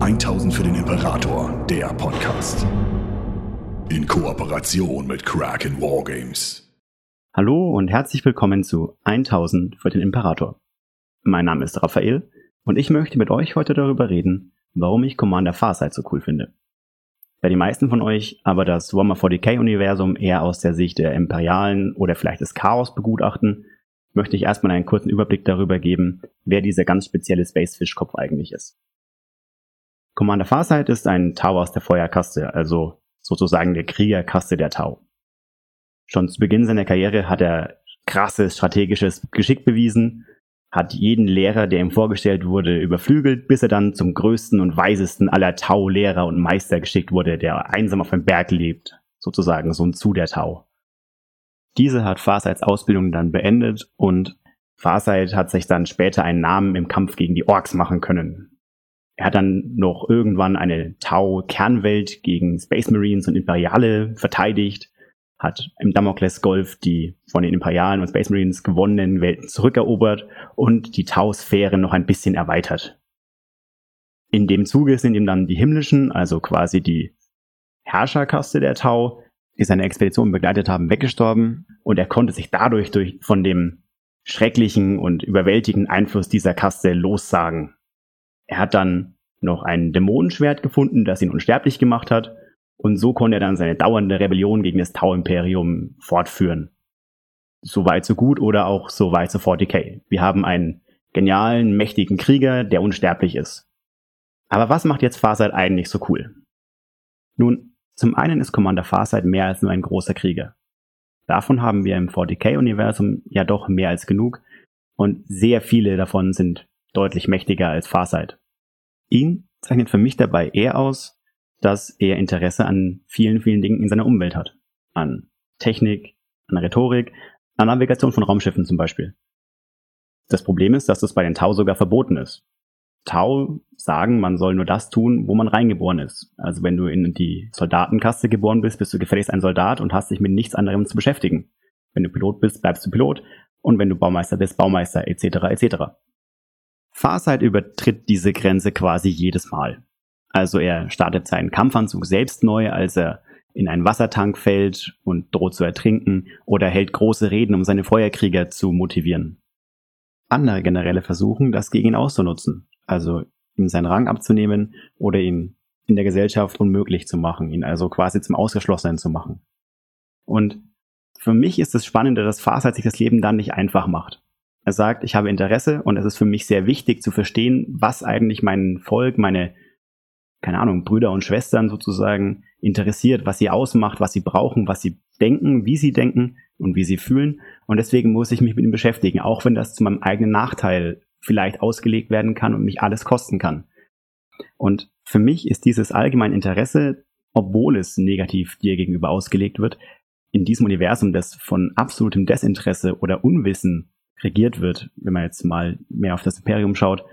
1000 für den Imperator, der Podcast. In Kooperation mit Kraken Wargames. Hallo und herzlich willkommen zu 1000 für den Imperator. Mein Name ist Raphael und ich möchte mit euch heute darüber reden, warum ich Commander Farsight so cool finde. Da die meisten von euch aber das Warhammer 40k-Universum eher aus der Sicht der Imperialen oder vielleicht des Chaos begutachten, möchte ich erstmal einen kurzen Überblick darüber geben, wer dieser ganz spezielle Spacefish-Kopf eigentlich ist. Commander Farsight ist ein Tau aus der Feuerkaste, also sozusagen der Kriegerkaste der Tau. Schon zu Beginn seiner Karriere hat er krasses strategisches Geschick bewiesen, hat jeden Lehrer, der ihm vorgestellt wurde, überflügelt, bis er dann zum größten und weisesten aller Tau-Lehrer und Meister geschickt wurde, der einsam auf einem Berg lebt, sozusagen so ein Zu der Tau. Diese hat Farsights Ausbildung dann beendet und Farsight hat sich dann später einen Namen im Kampf gegen die Orks machen können. Er hat dann noch irgendwann eine Tau-Kernwelt gegen Space Marines und Imperiale verteidigt, hat im Damocles Golf die von den Imperialen und Space Marines gewonnenen Welten zurückerobert und die Tau-Sphäre noch ein bisschen erweitert. In dem Zuge sind ihm dann die himmlischen, also quasi die Herrscherkaste der Tau, die seine Expedition begleitet haben, weggestorben und er konnte sich dadurch durch, von dem schrecklichen und überwältigenden Einfluss dieser Kaste lossagen. Er hat dann noch ein Dämonenschwert gefunden, das ihn unsterblich gemacht hat. Und so konnte er dann seine dauernde Rebellion gegen das Tau-Imperium fortführen. So weit, so gut oder auch so weit, so 40k. Wir haben einen genialen, mächtigen Krieger, der unsterblich ist. Aber was macht jetzt Farsight eigentlich so cool? Nun, zum einen ist Commander Farsight mehr als nur ein großer Krieger. Davon haben wir im 40k-Universum ja doch mehr als genug und sehr viele davon sind deutlich mächtiger als Farsight. Ihn zeichnet für mich dabei eher aus, dass er Interesse an vielen, vielen Dingen in seiner Umwelt hat. An Technik, an Rhetorik, an Navigation von Raumschiffen zum Beispiel. Das Problem ist, dass das bei den Tau sogar verboten ist. Tau sagen, man soll nur das tun, wo man reingeboren ist. Also wenn du in die Soldatenkaste geboren bist, bist du gefälligst ein Soldat und hast dich mit nichts anderem zu beschäftigen. Wenn du Pilot bist, bleibst du Pilot und wenn du Baumeister bist, Baumeister etc. etc. Farsight übertritt diese Grenze quasi jedes Mal. Also er startet seinen Kampfanzug selbst neu, als er in einen Wassertank fällt und droht zu ertrinken oder hält große Reden, um seine Feuerkrieger zu motivieren. Andere Generäle versuchen, das gegen ihn auszunutzen, also ihm seinen Rang abzunehmen oder ihn in der Gesellschaft unmöglich zu machen, ihn also quasi zum Ausgeschlossenen zu machen. Und für mich ist es spannender, dass Farsight sich das Leben dann nicht einfach macht. Er sagt, ich habe Interesse und es ist für mich sehr wichtig zu verstehen, was eigentlich mein Volk, meine, keine Ahnung, Brüder und Schwestern sozusagen interessiert, was sie ausmacht, was sie brauchen, was sie denken, wie sie denken und wie sie fühlen. Und deswegen muss ich mich mit ihm beschäftigen, auch wenn das zu meinem eigenen Nachteil vielleicht ausgelegt werden kann und mich alles kosten kann. Und für mich ist dieses allgemeine Interesse, obwohl es negativ dir gegenüber ausgelegt wird, in diesem Universum, das von absolutem Desinteresse oder Unwissen regiert wird, wenn man jetzt mal mehr auf das Imperium schaut,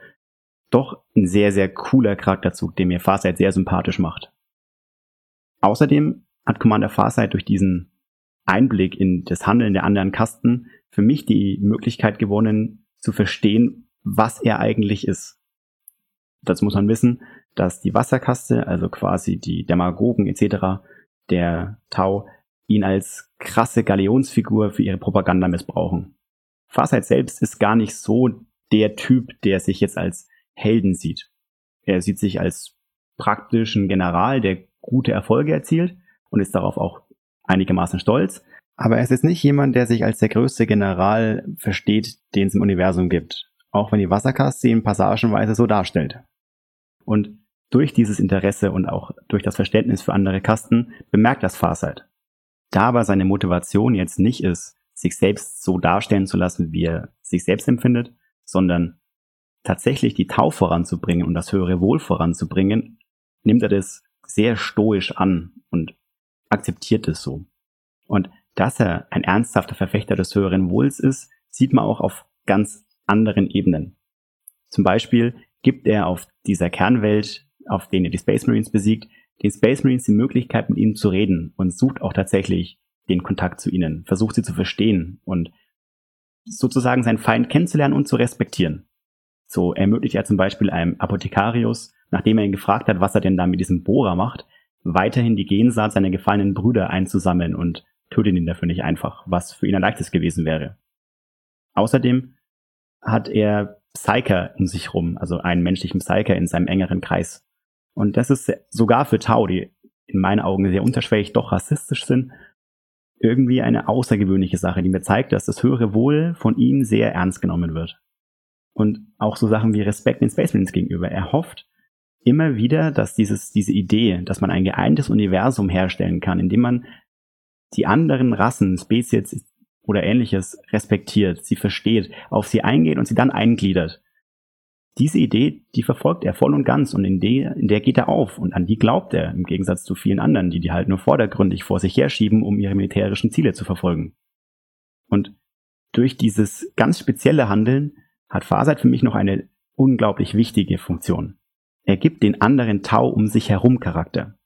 doch ein sehr, sehr cooler Charakterzug, der mir Farsight sehr sympathisch macht. Außerdem hat Commander Farsight durch diesen Einblick in das Handeln der anderen Kasten für mich die Möglichkeit gewonnen, zu verstehen, was er eigentlich ist. Dazu muss man wissen, dass die Wasserkaste, also quasi die Demagogen etc., der Tau, ihn als krasse Galionsfigur für ihre Propaganda missbrauchen. Farsight selbst ist gar nicht so der Typ, der sich jetzt als Helden sieht. Er sieht sich als praktischen General, der gute Erfolge erzielt und ist darauf auch einigermaßen stolz. Aber er ist jetzt nicht jemand, der sich als der größte General versteht, den es im Universum gibt. Auch wenn die Wasserkaste ihn passagenweise so darstellt. Und durch dieses Interesse und auch durch das Verständnis für andere Kasten bemerkt das Farsight. Da aber seine Motivation jetzt nicht ist, sich selbst so darstellen zu lassen, wie er sich selbst empfindet, sondern tatsächlich die Tau voranzubringen und das höhere Wohl voranzubringen, nimmt er das sehr stoisch an und akzeptiert es so. Und dass er ein ernsthafter Verfechter des höheren Wohls ist, sieht man auch auf ganz anderen Ebenen. Zum Beispiel gibt er auf dieser Kernwelt, auf denen er die Space Marines besiegt, den Space Marines die Möglichkeit, mit ihnen zu reden und sucht auch tatsächlich den Kontakt zu ihnen, versucht sie zu verstehen und sozusagen seinen Feind kennenzulernen und zu respektieren. So ermöglicht er zum Beispiel einem Apothekarius nachdem er ihn gefragt hat, was er denn da mit diesem Bohrer macht, weiterhin die Gensaat seiner gefallenen Brüder einzusammeln und tötet ihn dafür nicht einfach, was für ihn ein leichtes gewesen wäre. Außerdem hat er Psyker um sich rum, also einen menschlichen Psyker in seinem engeren Kreis. Und das ist sogar für Tau, die in meinen Augen sehr unterschwellig doch rassistisch sind, irgendwie eine außergewöhnliche Sache, die mir zeigt, dass das höhere Wohl von ihm sehr ernst genommen wird. Und auch so Sachen wie Respekt den Space Marines gegenüber. Er hofft immer wieder, dass dieses, diese Idee, dass man ein geeintes Universum herstellen kann, indem man die anderen Rassen, Spezies oder ähnliches respektiert, sie versteht, auf sie eingeht und sie dann eingliedert. Diese Idee, die verfolgt er voll und ganz und in der, in der geht er auf und an die glaubt er, im Gegensatz zu vielen anderen, die die halt nur vordergründig vor sich herschieben, um ihre militärischen Ziele zu verfolgen. Und durch dieses ganz spezielle Handeln hat Farsight für mich noch eine unglaublich wichtige Funktion. Er gibt den anderen Tau um sich herum Charakter.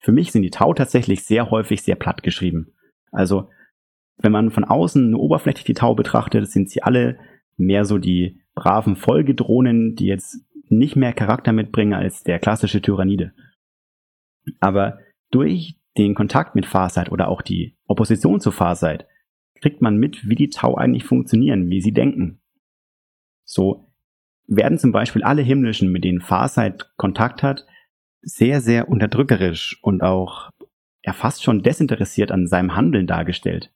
Für mich sind die Tau tatsächlich sehr häufig sehr platt geschrieben. Also, wenn man von außen nur oberflächlich die Tau betrachtet, sind sie alle mehr so die braven Folgedrohnen, die jetzt nicht mehr Charakter mitbringen als der klassische Tyrannide. Aber durch den Kontakt mit Farsight oder auch die Opposition zu Farsight kriegt man mit, wie die Tau eigentlich funktionieren, wie sie denken. So werden zum Beispiel alle Himmlischen, mit denen Farsight Kontakt hat, sehr, sehr unterdrückerisch und auch ja fast schon desinteressiert an seinem Handeln dargestellt.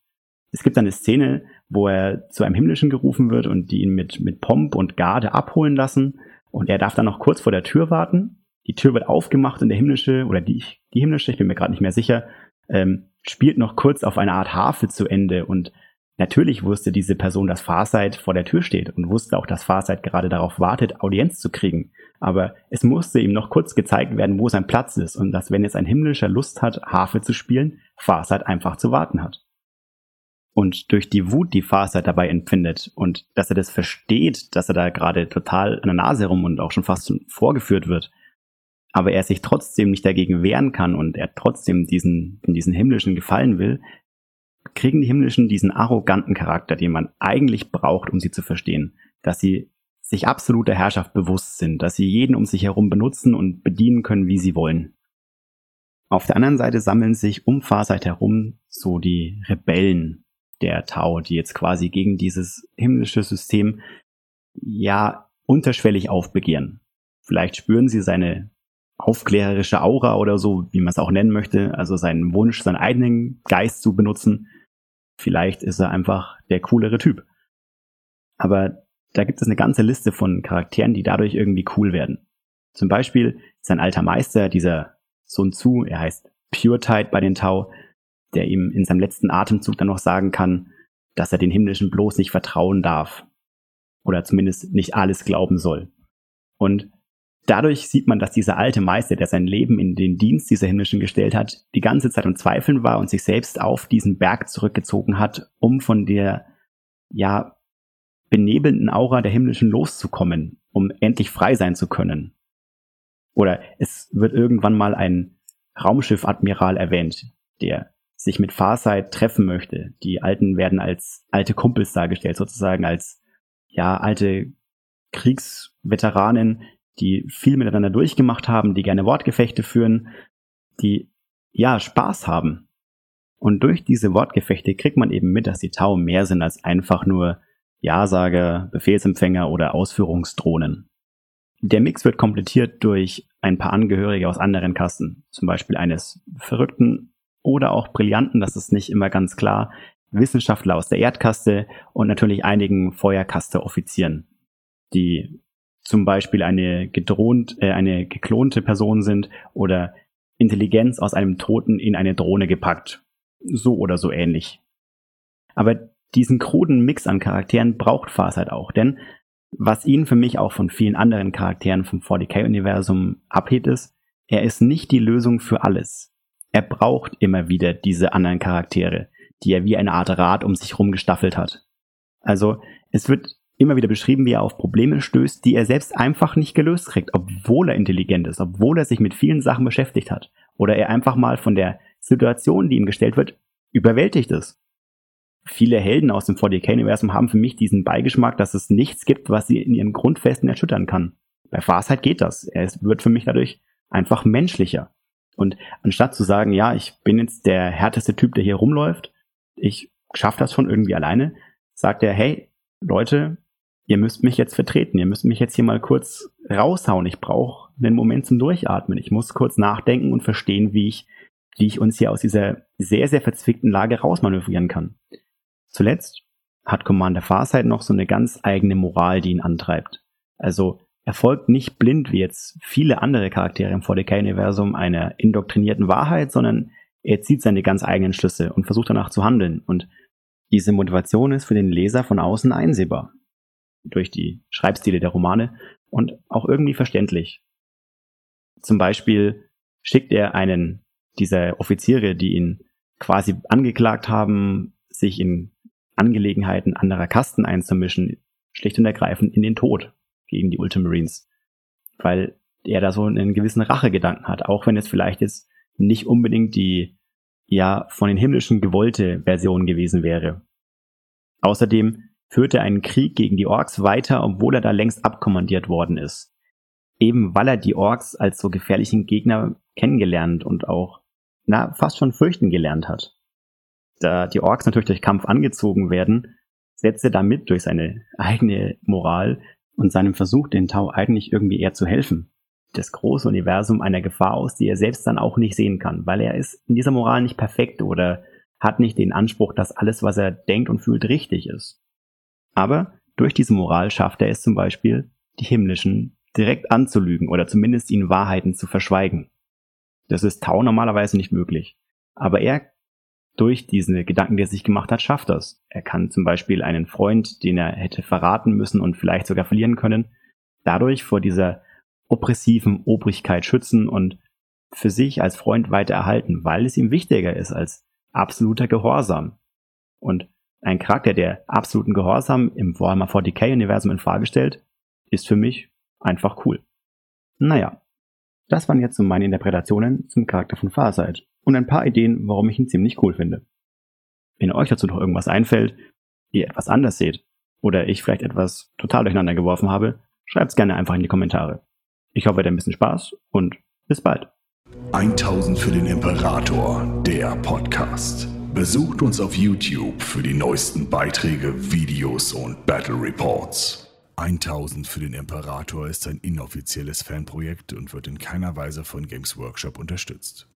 Es gibt eine Szene, wo er zu einem Himmlischen gerufen wird und die ihn mit, mit Pomp und Garde abholen lassen und er darf dann noch kurz vor der Tür warten. Die Tür wird aufgemacht und der Himmlische oder die, die Himmlische, ich bin mir gerade nicht mehr sicher, ähm, spielt noch kurz auf eine Art Harfe zu Ende und Natürlich wusste diese Person, dass Farsight vor der Tür steht und wusste auch, dass Farsight gerade darauf wartet, Audienz zu kriegen. Aber es musste ihm noch kurz gezeigt werden, wo sein Platz ist und dass, wenn jetzt ein himmlischer Lust hat, Harfe zu spielen, Farsight einfach zu warten hat. Und durch die Wut, die Farsight dabei empfindet und dass er das versteht, dass er da gerade total an der Nase rum und auch schon fast vorgeführt wird, aber er sich trotzdem nicht dagegen wehren kann und er trotzdem diesen, in diesen himmlischen gefallen will, kriegen die Himmlischen diesen arroganten Charakter, den man eigentlich braucht, um sie zu verstehen. Dass sie sich absoluter Herrschaft bewusst sind, dass sie jeden um sich herum benutzen und bedienen können, wie sie wollen. Auf der anderen Seite sammeln sich um Farsight herum so die Rebellen der Tau, die jetzt quasi gegen dieses himmlische System ja unterschwellig aufbegehren. Vielleicht spüren sie seine aufklärerische Aura oder so, wie man es auch nennen möchte, also seinen Wunsch, seinen eigenen Geist zu benutzen. Vielleicht ist er einfach der coolere Typ. Aber da gibt es eine ganze Liste von Charakteren, die dadurch irgendwie cool werden. Zum Beispiel sein alter Meister, dieser Sun Tzu, er heißt Pure Tide bei den Tau, der ihm in seinem letzten Atemzug dann noch sagen kann, dass er den Himmlischen bloß nicht vertrauen darf. Oder zumindest nicht alles glauben soll. Und Dadurch sieht man, dass dieser alte Meister, der sein Leben in den Dienst dieser Himmlischen gestellt hat, die ganze Zeit im Zweifeln war und sich selbst auf diesen Berg zurückgezogen hat, um von der, ja, benebelnden Aura der Himmlischen loszukommen, um endlich frei sein zu können. Oder es wird irgendwann mal ein Raumschiff-Admiral erwähnt, der sich mit Farsight treffen möchte. Die Alten werden als alte Kumpels dargestellt, sozusagen als, ja, alte Kriegsveteranen, die viel miteinander durchgemacht haben, die gerne Wortgefechte führen, die ja Spaß haben. Und durch diese Wortgefechte kriegt man eben mit, dass die Tau mehr sind als einfach nur Ja-Sager, Befehlsempfänger oder Ausführungsdrohnen. Der Mix wird komplettiert durch ein paar Angehörige aus anderen Kasten, zum Beispiel eines Verrückten oder auch Brillanten, das ist nicht immer ganz klar, Wissenschaftler aus der Erdkaste und natürlich einigen Feuerkaste-Offizieren, die zum Beispiel eine gedroht, äh, eine geklonte Person sind oder Intelligenz aus einem Toten in eine Drohne gepackt. So oder so ähnlich. Aber diesen kruden Mix an Charakteren braucht Farsight auch, denn was ihn für mich auch von vielen anderen Charakteren vom 40k-Universum abhebt, ist, er ist nicht die Lösung für alles. Er braucht immer wieder diese anderen Charaktere, die er wie eine Art Rad um sich rum gestaffelt hat. Also es wird immer wieder beschrieben, wie er auf Probleme stößt, die er selbst einfach nicht gelöst kriegt, obwohl er intelligent ist, obwohl er sich mit vielen Sachen beschäftigt hat. Oder er einfach mal von der Situation, die ihm gestellt wird, überwältigt ist. Viele Helden aus dem 40k-Universum haben für mich diesen Beigeschmack, dass es nichts gibt, was sie in ihren Grundfesten erschüttern kann. Bei Farsight geht das. Er wird für mich dadurch einfach menschlicher. Und anstatt zu sagen, ja, ich bin jetzt der härteste Typ, der hier rumläuft, ich schaffe das schon irgendwie alleine, sagt er, hey, Leute, ihr müsst mich jetzt vertreten, ihr müsst mich jetzt hier mal kurz raushauen. Ich brauche einen Moment zum Durchatmen. Ich muss kurz nachdenken und verstehen, wie ich, wie ich uns hier aus dieser sehr, sehr verzwickten Lage rausmanövrieren kann. Zuletzt hat Commander Farsight noch so eine ganz eigene Moral, die ihn antreibt. Also er folgt nicht blind wie jetzt viele andere Charaktere im 40k-Universum einer indoktrinierten Wahrheit, sondern er zieht seine ganz eigenen Schlüsse und versucht danach zu handeln. Und diese Motivation ist für den Leser von außen einsehbar. Durch die Schreibstile der Romane und auch irgendwie verständlich. Zum Beispiel schickt er einen dieser Offiziere, die ihn quasi angeklagt haben, sich in Angelegenheiten anderer Kasten einzumischen, schlicht und ergreifend in den Tod gegen die Ultramarines. Weil er da so einen gewissen Rachegedanken hat, auch wenn es vielleicht jetzt nicht unbedingt die ja von den himmlischen gewollte Version gewesen wäre. Außerdem führt er einen Krieg gegen die Orks weiter, obwohl er da längst abkommandiert worden ist. Eben weil er die Orks als so gefährlichen Gegner kennengelernt und auch, na, fast schon fürchten gelernt hat. Da die Orks natürlich durch Kampf angezogen werden, setzt er damit durch seine eigene Moral und seinem Versuch, den Tau eigentlich irgendwie eher zu helfen, das große Universum einer Gefahr aus, die er selbst dann auch nicht sehen kann, weil er ist in dieser Moral nicht perfekt oder hat nicht den Anspruch, dass alles, was er denkt und fühlt, richtig ist. Aber durch diese Moral schafft er es zum Beispiel, die Himmlischen direkt anzulügen oder zumindest ihnen Wahrheiten zu verschweigen. Das ist Tau normalerweise nicht möglich. Aber er durch diese Gedanken, die er sich gemacht hat, schafft das. Er kann zum Beispiel einen Freund, den er hätte verraten müssen und vielleicht sogar verlieren können, dadurch vor dieser oppressiven Obrigkeit schützen und für sich als Freund weiter erhalten, weil es ihm wichtiger ist als absoluter Gehorsam. Und ein Charakter, der absoluten Gehorsam im Warhammer 40k-Universum in Frage stellt, ist für mich einfach cool. Naja, das waren jetzt so meine Interpretationen zum Charakter von Farsight und ein paar Ideen, warum ich ihn ziemlich cool finde. Wenn euch dazu noch irgendwas einfällt, ihr etwas anders seht oder ich vielleicht etwas total durcheinander geworfen habe, schreibt's gerne einfach in die Kommentare. Ich hoffe, ihr habt ein bisschen Spaß und bis bald. 1000 für den Imperator, der Podcast. Besucht uns auf YouTube für die neuesten Beiträge, Videos und Battle Reports. 1000 für den Imperator ist ein inoffizielles Fanprojekt und wird in keiner Weise von Games Workshop unterstützt.